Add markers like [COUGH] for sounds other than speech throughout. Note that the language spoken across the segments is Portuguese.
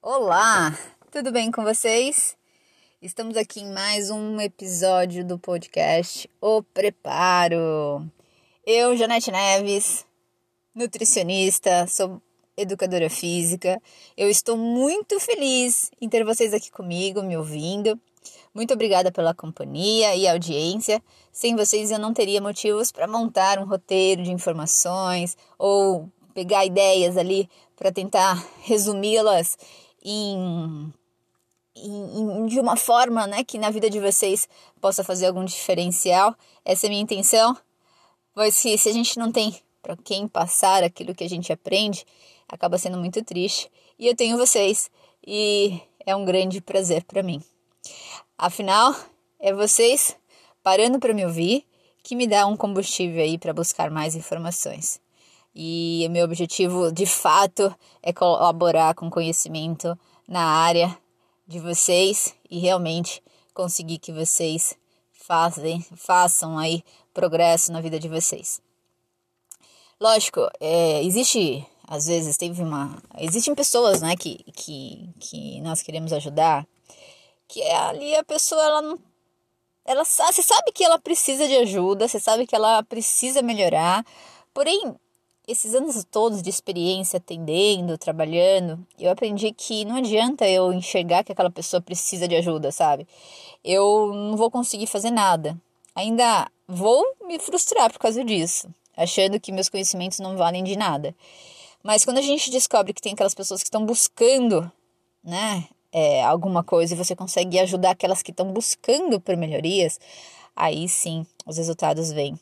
Olá, tudo bem com vocês? Estamos aqui em mais um episódio do podcast O Preparo. Eu, Janete Neves, nutricionista, sou educadora física. Eu estou muito feliz em ter vocês aqui comigo, me ouvindo. Muito obrigada pela companhia e audiência. Sem vocês eu não teria motivos para montar um roteiro de informações ou pegar ideias ali para tentar resumi-las em, em, de uma forma né, que na vida de vocês possa fazer algum diferencial. Essa é a minha intenção. Pois que se a gente não tem para quem passar aquilo que a gente aprende, acaba sendo muito triste. E eu tenho vocês e é um grande prazer para mim. Afinal, é vocês parando para me ouvir que me dá um combustível aí para buscar mais informações. E meu objetivo, de fato, é colaborar com conhecimento na área de vocês e realmente conseguir que vocês fazem, façam aí progresso na vida de vocês. Lógico, é, existe, às vezes, teve uma. Existem pessoas, né, que, que, que nós queremos ajudar, que é ali a pessoa, ela não. Ela, você sabe que ela precisa de ajuda, você sabe que ela precisa melhorar, porém, esses anos todos de experiência atendendo, trabalhando, eu aprendi que não adianta eu enxergar que aquela pessoa precisa de ajuda, sabe? Eu não vou conseguir fazer nada. Ainda vou me frustrar por causa disso, achando que meus conhecimentos não valem de nada. Mas quando a gente descobre que tem aquelas pessoas que estão buscando, né, é, alguma coisa e você consegue ajudar aquelas que estão buscando por melhorias, aí sim os resultados vêm.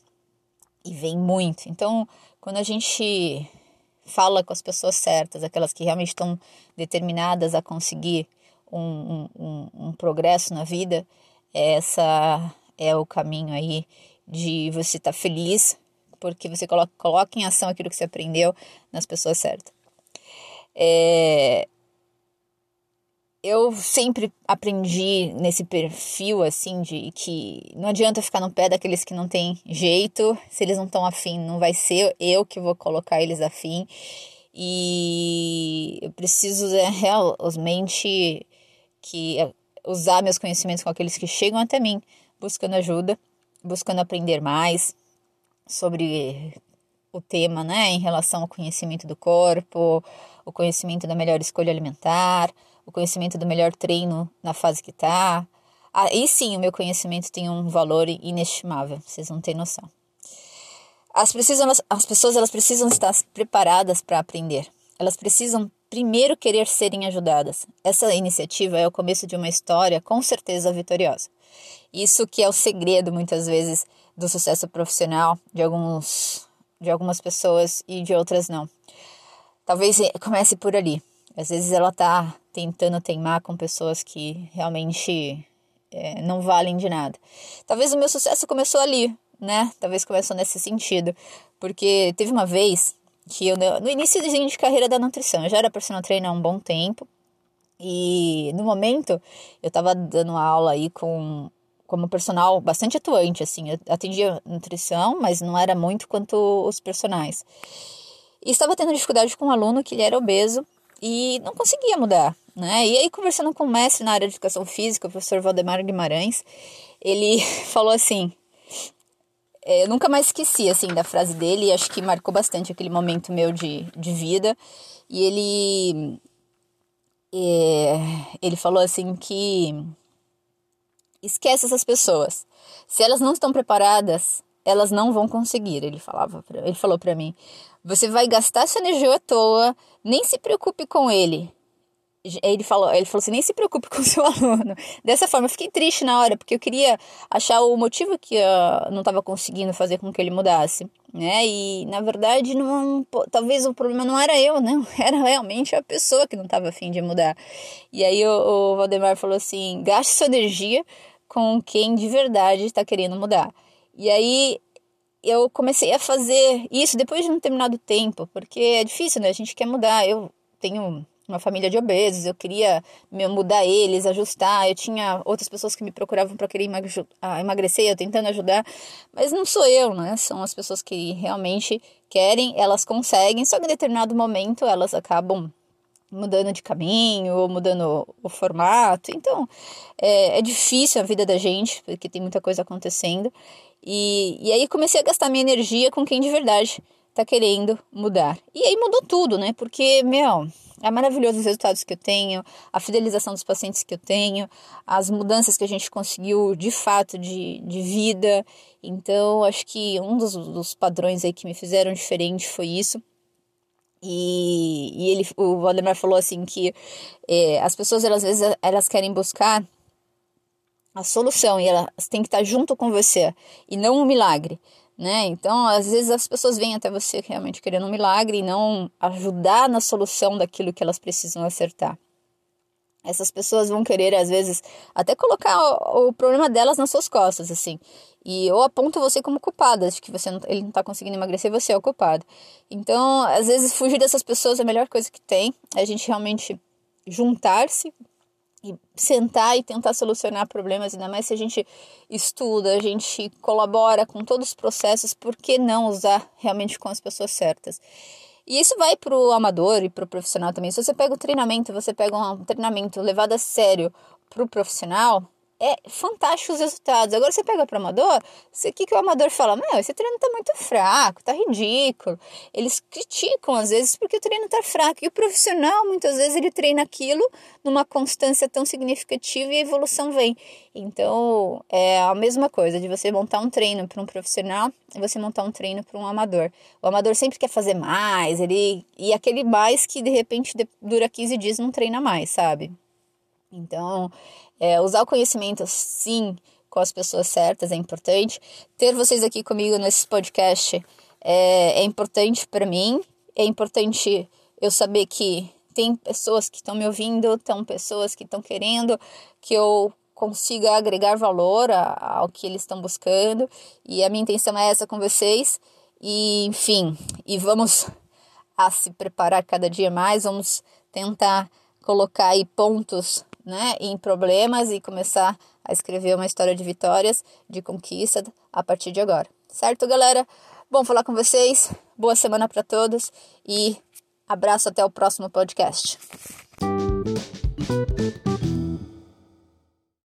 E vêm muito. Então, quando a gente fala com as pessoas certas, aquelas que realmente estão determinadas a conseguir um, um, um progresso na vida, essa é o caminho aí de você estar tá feliz, porque você coloca, coloca em ação aquilo que você aprendeu nas pessoas certas. É, eu sempre aprendi nesse perfil assim de que não adianta ficar no pé daqueles que não tem jeito, se eles não estão afim, não vai ser eu que vou colocar eles afim. E eu preciso é, realmente que usar meus conhecimentos com aqueles que chegam até mim, buscando ajuda, buscando aprender mais sobre o tema, né, em relação ao conhecimento do corpo, o conhecimento da melhor escolha alimentar, o conhecimento do melhor treino na fase que está. Aí sim o meu conhecimento tem um valor inestimável, vocês não têm noção. As, precisam, as pessoas elas precisam estar preparadas para aprender. Elas precisam primeiro querer serem ajudadas. Essa iniciativa é o começo de uma história com certeza vitoriosa. Isso que é o segredo muitas vezes do sucesso profissional de alguns de algumas pessoas e de outras não. Talvez comece por ali. Às vezes ela está tentando teimar com pessoas que realmente é, não valem de nada. Talvez o meu sucesso começou ali, né? Talvez começou nesse sentido. Porque teve uma vez que eu, no início de carreira da nutrição, eu já era personal trainer há um bom tempo. E no momento eu estava dando aula aí com como personal bastante atuante, assim, eu atendia nutrição, mas não era muito quanto os personagens. E estava tendo dificuldade com um aluno que ele era obeso e não conseguia mudar, né? E aí conversando com o mestre na área de educação física, o professor Valdemar Guimarães, ele [LAUGHS] falou assim, é, eu nunca mais esqueci assim da frase dele, acho que marcou bastante aquele momento meu de, de vida. E ele é, ele falou assim que esquece essas pessoas. Se elas não estão preparadas, elas não vão conseguir. Ele falava, pra, ele falou para mim. Você vai gastar sua energia à toa, nem se preocupe com ele. Ele falou, ele falou assim, nem se preocupe [LAUGHS] com seu aluno. Dessa forma, eu fiquei triste na hora, porque eu queria achar o motivo que eu não estava conseguindo fazer com que ele mudasse, né? E, na verdade, não, talvez o problema não era eu, não. [LAUGHS] Era realmente a pessoa que não estava afim de mudar. E aí o, o Valdemar falou assim, gaste sua energia com quem de verdade está querendo mudar. E aí eu comecei a fazer isso depois de um determinado tempo, porque é difícil, né? A gente quer mudar. Eu tenho uma família de obesos, eu queria mudar eles, ajustar. Eu tinha outras pessoas que me procuravam para querer emagrecer, eu tentando ajudar, mas não sou eu, né? São as pessoas que realmente querem, elas conseguem, só que em determinado momento elas acabam mudando de caminho ou mudando o formato. Então é, é difícil a vida da gente, porque tem muita coisa acontecendo. E, e aí comecei a gastar minha energia com quem de verdade tá querendo mudar. E aí mudou tudo, né? Porque, meu, é maravilhoso os resultados que eu tenho, a fidelização dos pacientes que eu tenho, as mudanças que a gente conseguiu de fato de, de vida. Então, acho que um dos, dos padrões aí que me fizeram diferente foi isso. E, e ele, o Valdemar falou assim que é, as pessoas, elas, às vezes, elas querem buscar a solução e elas têm que estar junto com você e não um milagre né? Então, às vezes as pessoas vêm até você realmente querendo um milagre e não ajudar na solução daquilo que elas precisam acertar. Essas pessoas vão querer, às vezes, até colocar o, o problema delas nas suas costas, assim. E ou aponta você como culpada, de que você não, ele não está conseguindo emagrecer, você é o culpado. Então, às vezes, fugir dessas pessoas é a melhor coisa que tem. É a gente realmente juntar-se e sentar e tentar solucionar problemas, ainda mais se a gente estuda, a gente colabora com todos os processos, por que não usar realmente com as pessoas certas? E isso vai para o amador e para o profissional também. Se você pega o treinamento, você pega um treinamento levado a sério para o profissional, é fantástico os resultados. Agora você pega para o amador, o que, que o amador fala? Meu, esse treino tá muito fraco, tá ridículo. Eles criticam às vezes porque o treino tá fraco. E o profissional, muitas vezes, ele treina aquilo numa constância tão significativa e a evolução vem. Então, é a mesma coisa de você montar um treino para um profissional e você montar um treino para um amador. O amador sempre quer fazer mais, ele e aquele mais que de repente dura 15 dias não treina mais, sabe? Então, é, usar o conhecimento, sim, com as pessoas certas é importante. Ter vocês aqui comigo nesse podcast é, é importante para mim. É importante eu saber que tem pessoas que estão me ouvindo, tem pessoas que estão querendo que eu consiga agregar valor ao que eles estão buscando. E a minha intenção é essa com vocês. E, enfim, e vamos a se preparar cada dia mais, vamos tentar colocar aí pontos né, em problemas e começar a escrever uma história de vitórias, de conquista a partir de agora. Certo, galera? Bom falar com vocês. Boa semana para todos e abraço até o próximo podcast.